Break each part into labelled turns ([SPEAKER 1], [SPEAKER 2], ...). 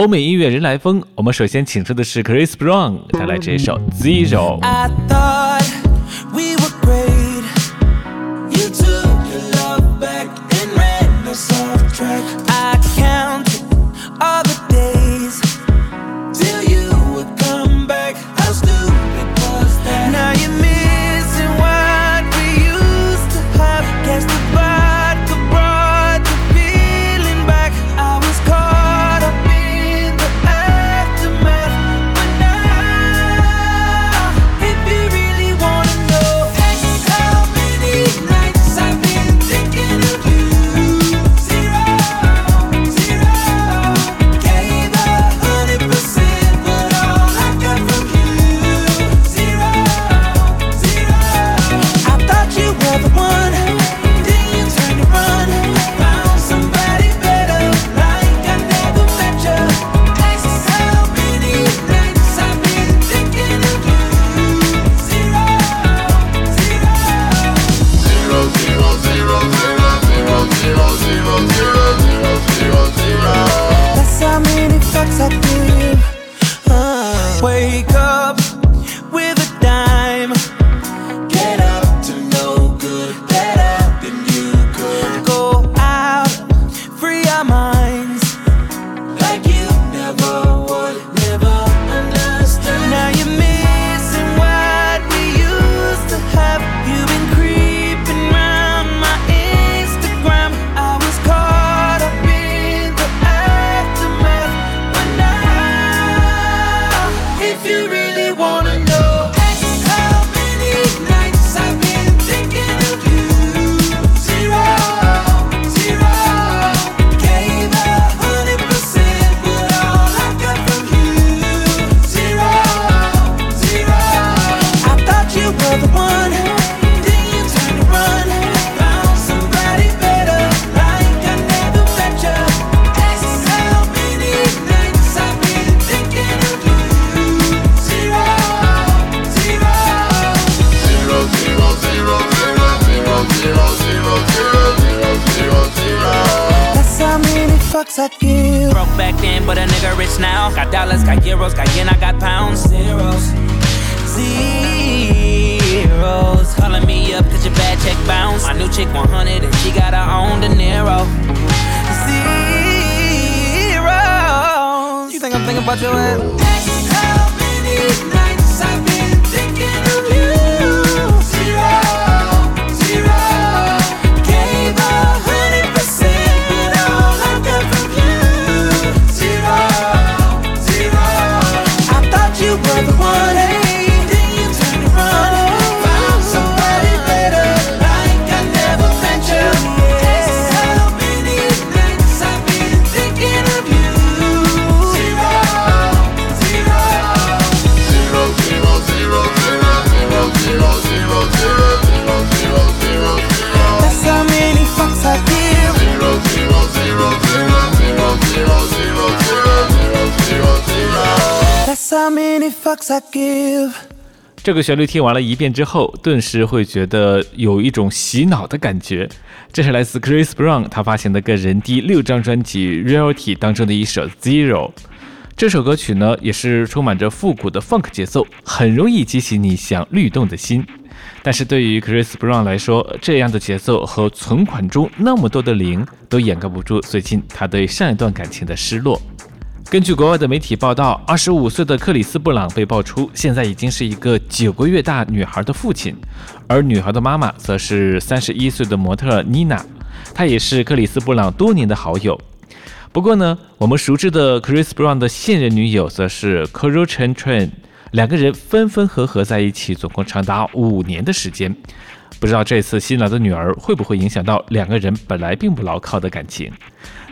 [SPEAKER 1] 欧美音乐人来疯，我们首先请出的是 Chris Brown 带来这首 Zero。
[SPEAKER 2] chick 100 and she got her own dinero. Niro.
[SPEAKER 1] Zero. You think I'm thinking about your ass? 这个旋律听完了一遍之后，顿时会觉得有一种洗脑的感觉。这是来自 Chris Brown 他发行的个人第六张专辑《Reality》当中的一首《Zero》。这首歌曲呢，也是充满着复古的 funk 节奏，很容易激起你想律动的心。但是对于 Chris Brown 来说，这样的节奏和存款中那么多的零，都掩盖不住最近他对上一段感情的失落。根据国外的媒体报道，二十五岁的克里斯·布朗被爆出现在已经是一个九个月大女孩的父亲，而女孩的妈妈则是三十一岁的模特妮娜，她也是克里斯·布朗多年的好友。不过呢，我们熟知的 Chris Brown 的现任女友则是 Carol Chen Chen，两个人分分合合在一起，总共长达五年的时间。不知道这次新来的女儿会不会影响到两个人本来并不牢靠的感情？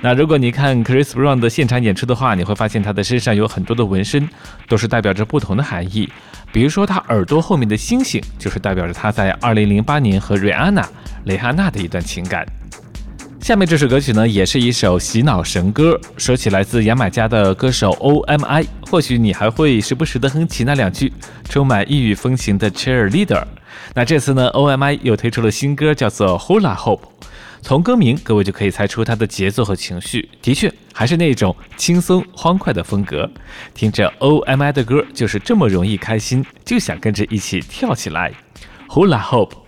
[SPEAKER 1] 那如果你看 Chris Brown 的现场演出的话，你会发现他的身上有很多的纹身，都是代表着不同的含义。比如说，他耳朵后面的星星，就是代表着他在2008年和瑞安娜·蕾哈娜的一段情感。下面这首歌曲呢，也是一首洗脑神歌，说起来自牙买加的歌手 O.M.I，或许你还会时不时的哼起那两句充满异域风情的 Cheerleader。那这次呢，O.M.I 又推出了新歌，叫做 Hula Hope。
[SPEAKER 3] 从歌名各位就可以猜出它的节奏和情绪，的确还是那种轻松欢快的风格。听着 O M I 的歌就是这么容易开心，就想跟着一起跳起来。Hula Hope。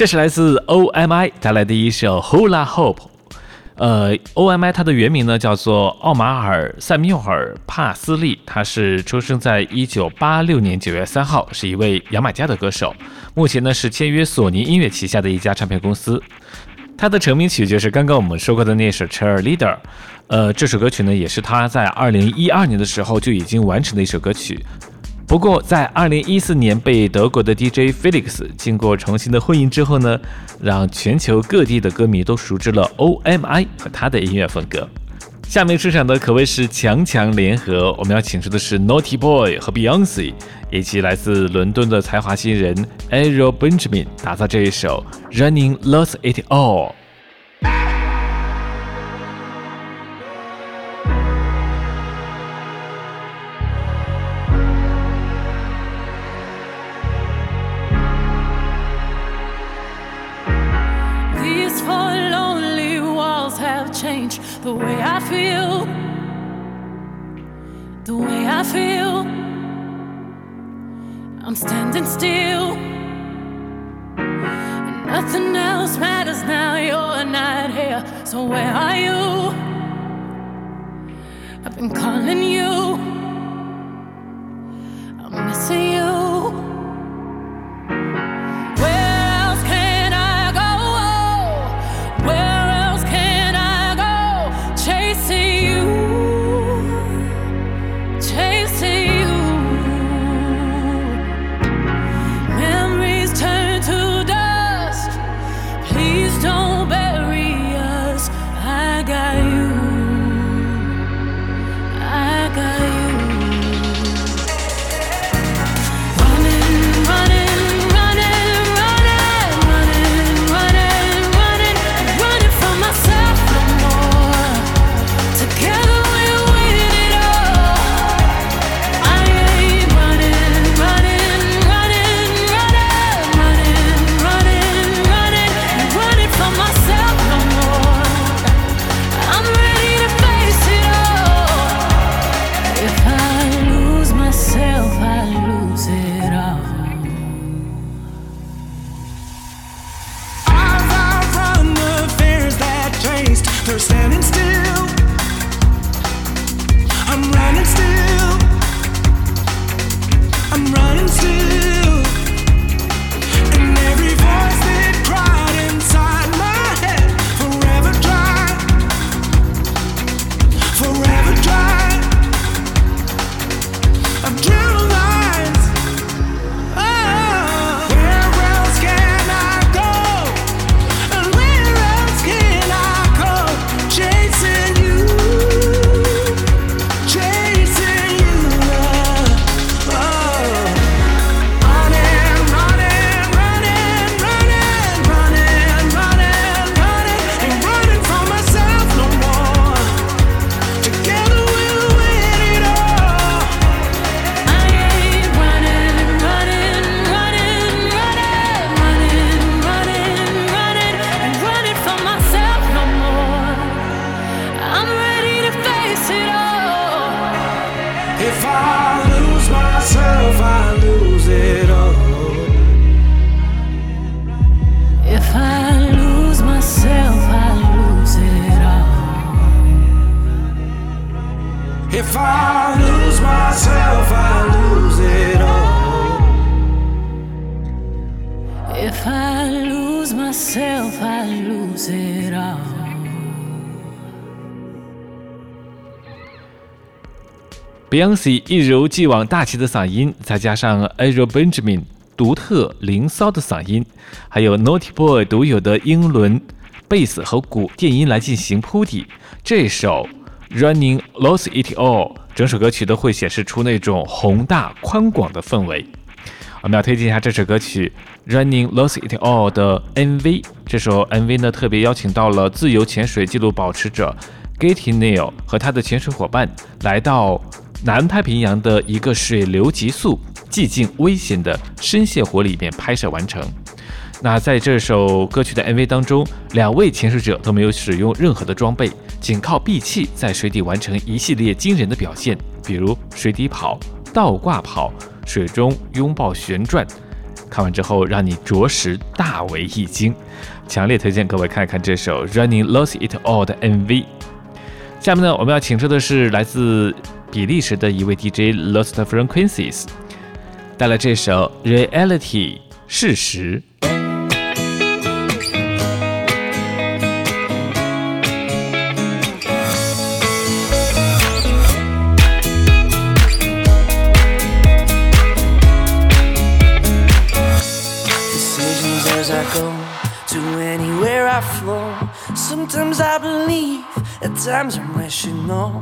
[SPEAKER 3] 这是来自 O.M.I 带来的一首 Hula Hope。呃，O.M.I 它的原名呢叫做奥马尔·塞缪尔·帕斯利，他是出生在一九八六年九月三号，是一位牙买加的歌手。目前呢是签约索尼音乐旗下的一家唱片公司。他的成名曲就是刚刚我们说过的那首 Cheerleader。呃，这首歌曲呢也是他在二零一二年的时候就已经完成的一首歌曲。不过，在二零一四年被德国的 DJ Felix 经过重新的混音之后呢，让全球各地的歌迷都熟知了 O.M.I 和他的音乐风格。下面出场的可谓是强强联合，我们要请出的是 Naughty Boy 和 Beyonce，以及来自伦敦的才华新人 Ariel Benjamin，打造这一首 Running Lost It All。
[SPEAKER 4] Feel, the way I feel. I'm standing still, and nothing else matters now. You're not here, so where are you? I've been calling you.
[SPEAKER 3] Beyonce 一如既往大气的嗓音，再加上 a r i e Benjamin 独特灵骚的嗓音，还有 Naughty Boy 独有的英伦贝斯和鼓电音来进行铺底，这首 Running Lost It All 整首歌曲都会显示出那种宏大宽广的氛围。我们要推荐一下这首歌曲《Running Lost It All》的 MV。这首 MV 呢，特别邀请到了自由潜水纪录保持者 Getty Neal 和他的潜水伙伴，来到南太平洋的一个水流急速、寂静危险的深陷湖里面拍摄完成。那在这首歌曲的 MV 当中，两位潜水者都没有使用任何的装备，仅靠闭气在水底完成一系列惊人的表现，比如水底跑、倒挂跑、水中拥抱旋转。看完之后，让你着实大为一惊，强烈推荐各位看一看这首《Running Lost It All》的 MV。下面呢，我们要请出的是来自比利时的一位 DJ Lost Frequencies，带来这首《Reality》事实。
[SPEAKER 5] decisions as I go to anywhere I flow. Sometimes I believe, at times I'm rational.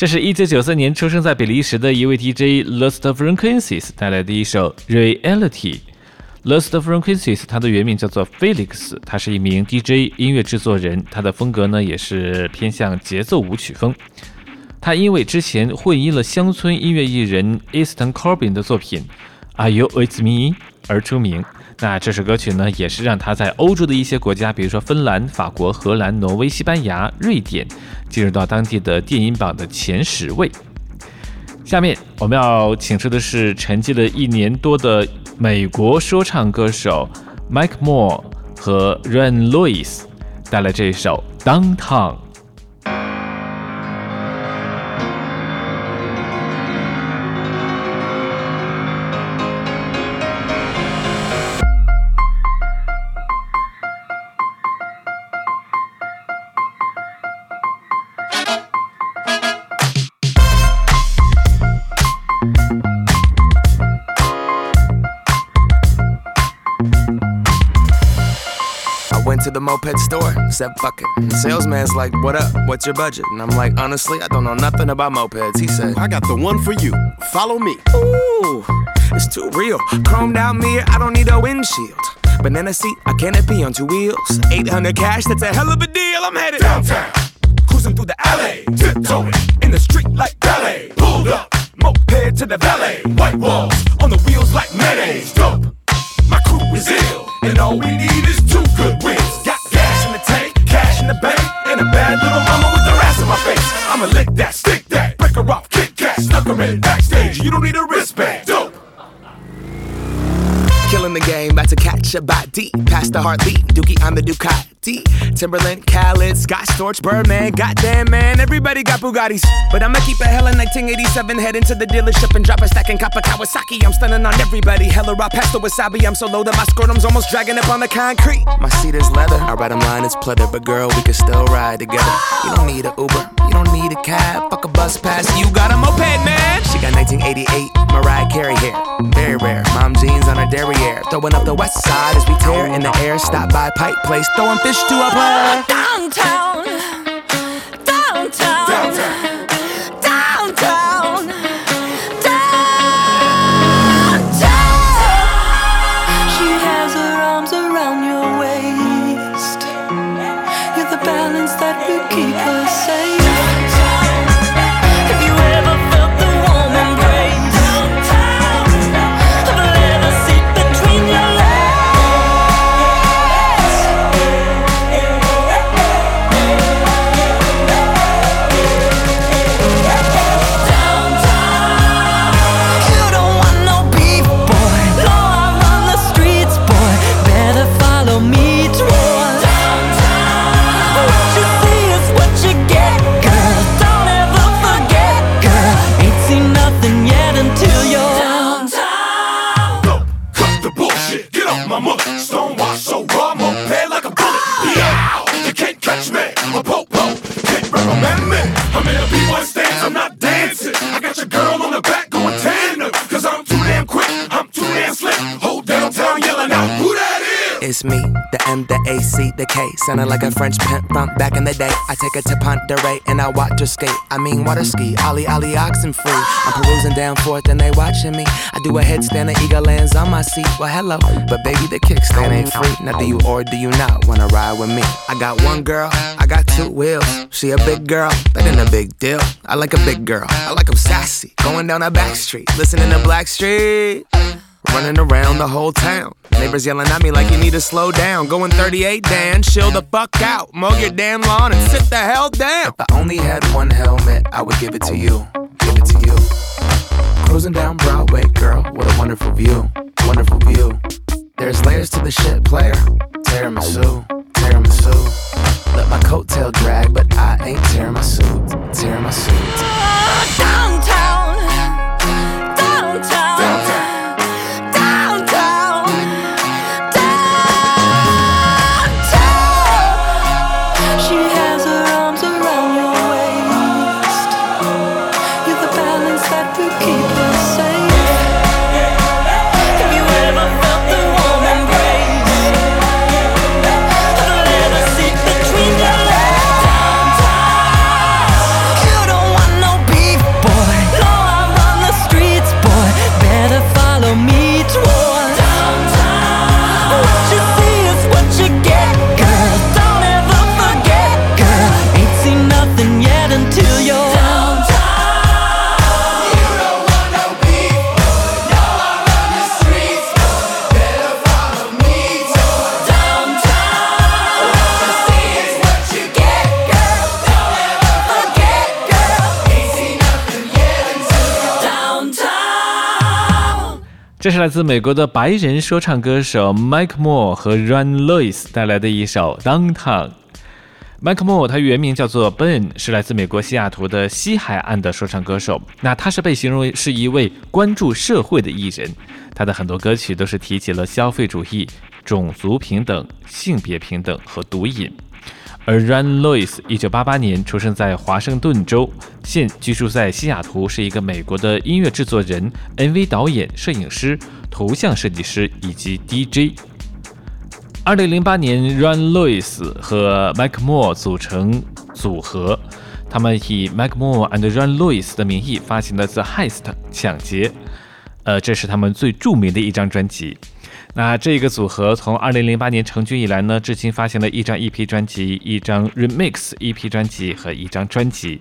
[SPEAKER 3] 这是一九九四年出生在比利时的一位 DJ Lost Frequencies 带来的一首 Reality。Lost Frequencies，它的原名叫做 Felix，他是一名 DJ 音乐制作人，他的风格呢也是偏向节奏舞曲风。他因为之前混音了乡村音乐艺人 Easton Corbin 的作品 Are You With Me 而出名。那这首歌曲呢，也是让他在欧洲的一些国家，比如说芬兰、法国、荷兰、挪威、西班牙、瑞典，进入到当地的电音榜的前十位。下面我们要请出的是沉寂了一年多的美国说唱歌手 Mike Moore 和 Ren Lewis 带来这一首《Downtown》。
[SPEAKER 6] Moped store, said fuck it. Salesman's like, what up? What's your budget? And I'm like, honestly, I don't know nothing about mopeds. He said,
[SPEAKER 7] I got the one for you. Follow me.
[SPEAKER 6] ooh, it's too real. Chromed out mirror, I don't need a windshield. Banana seat, a canopy on two wheels. 800 cash, that's a hell of a deal. I'm headed
[SPEAKER 7] Downtown, cruising through the alley, tiptoeing in the street like ballet. Pulled up, moped to the valet. White walls on the wheels like mayonnaise.
[SPEAKER 6] About to catch a body. Past the heartbeat, Dookie on the Ducati. Timberland, Khaled, Scott Storch, Birdman. Goddamn, man, everybody got Bugattis. But I'ma keep it hella 1987. Head into the dealership and drop a stack in Kappa Kawasaki. I'm stunning on everybody. Hella raw past the wasabi. I'm so low that my scrotum's almost dragging up on the concrete. My seat is leather. I ride 'em line is pleather. But girl, we can still ride together. You don't need a Uber. You don't need a cab. Fuck a bus pass. You got a moped, man. She got 1988 Mariah Carey hair. Very rare. Mom jeans on her derriere. Throwing up the west side as we tear in the air. Stop by Pipe Place. Throwing fish to a player.
[SPEAKER 1] Downtown, downtown, the
[SPEAKER 6] M, A, C, the K. Sounding like a French pimp from back in the day. I take her to Ponderay and I watch her skate. I mean, water ski, Ollie, Ollie, oxen free. I'm perusing down forth and they watching me. I do a headstand and eagle lands on my seat. Well, hello, but baby, the kickstand ain't free. Now, do you or do you not wanna ride with me? I got one girl, I got two wheels. She a big girl, that ain't a big deal. I like a big girl, I like 'em sassy. Going down a back street, listening to Black Street. Running around the whole town. Neighbors yelling at me like you need to slow down. Going 38, Dan, chill the fuck out. Mow your damn lawn and sit the hell down. If I only had one helmet, I would give it to you. Give it to you. Cruising down Broadway, girl, what a wonderful view. Wonderful view. There's layers to the shit, player. Tiramisu, tiramisu. Let my coattail drag, but I ain't tearing my suit. Tearing my suit.
[SPEAKER 1] Downtown,
[SPEAKER 3] 是来自美国的白人说唱歌手 Mike Moore 和 Run Lewis 带来的一首《Downtown》。Mike Moore 他原名叫做 Ben，是来自美国西雅图的西海岸的说唱歌手。那他是被形容是一位关注社会的艺人，他的很多歌曲都是提起了消费主义、种族平等、性别平等和毒瘾。而 Run Lewis 一九八八年出生在华盛顿州，现居住在西雅图，是一个美国的音乐制作人、MV 导演、摄影师、图像设计师以及 DJ。二零零八年，Run Lewis 和 Mike Moore 组成组合，他们以 Mike Moore and Run Lewis 的名义发行了《The Heist》抢劫，呃，这是他们最著名的一张专辑。那这个组合从二零零八年成军以来呢，至今发行了一张 EP 专辑、一张 Remix EP 专辑和一张专辑。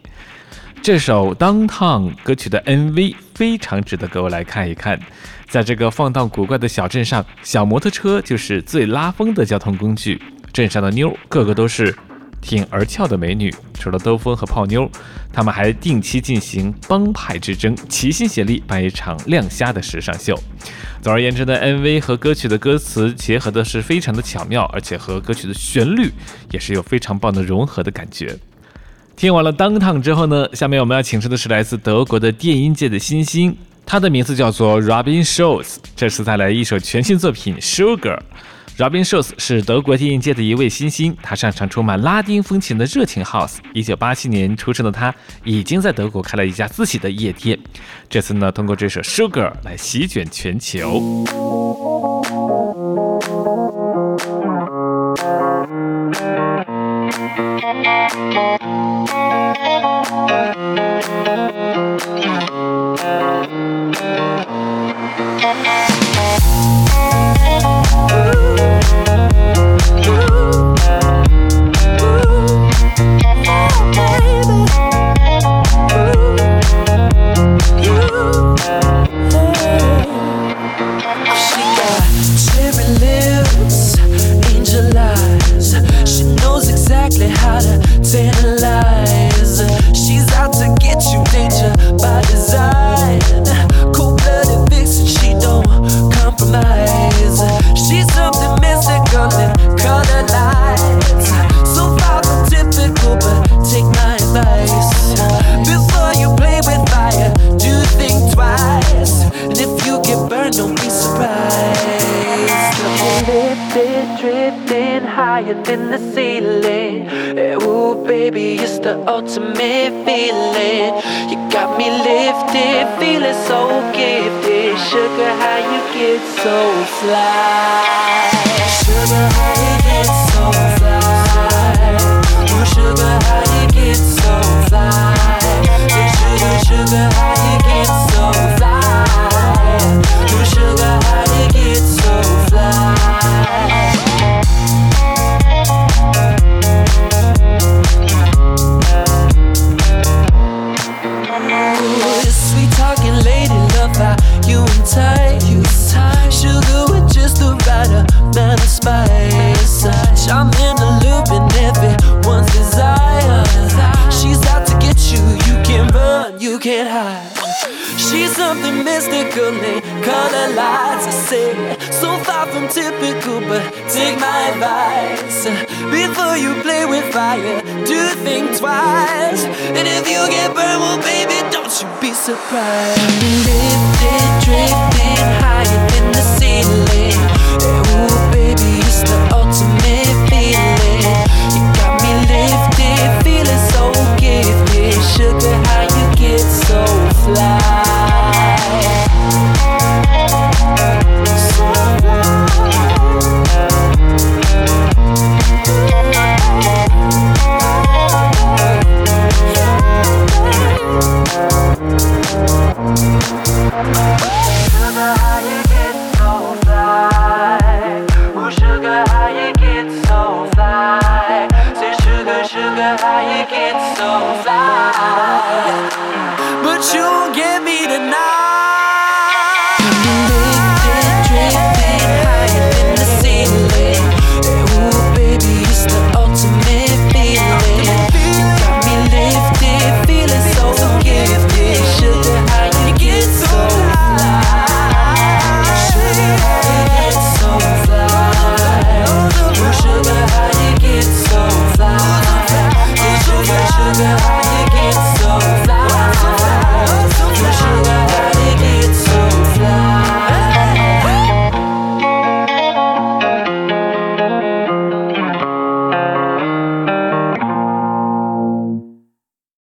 [SPEAKER 3] 这首《Downtown》歌曲的 MV 非常值得各位来看一看。在这个放荡古怪的小镇上，小摩托车就是最拉风的交通工具。镇上的妞个个都是挺而俏的美女，除了兜风和泡妞，他们还定期进行帮派之争，齐心协力办一场亮瞎的时尚秀。总而言之呢，MV 和歌曲的歌词结合的是非常的巧妙，而且和歌曲的旋律也是有非常棒的融合的感觉。听完了 Downtown 之后呢，下面我们要请出的是来自德国的电音界的新星，他的名字叫做 Robin Schulz，这次带来一首全新作品《Sugar》。Robin Schulz 是德国电音界的一位新星，他擅长充满拉丁风情的热情 House。一九八七年出生的他，已经在德国开了一家自己的夜店。这次呢，通过这首《Sugar》来席卷全球。
[SPEAKER 1] Ooh. Baby, it's the ultimate feeling. You got me lifted, feeling so gifted. Sugar, how you get so fly? Sugar, how you She's something mystical in color lights. I say, so far from typical, but take my advice. Before you play with fire, do think twice. And if you get burned, well, baby, don't you be surprised. Lifted, drifting higher get so fly? But you won't get me tonight.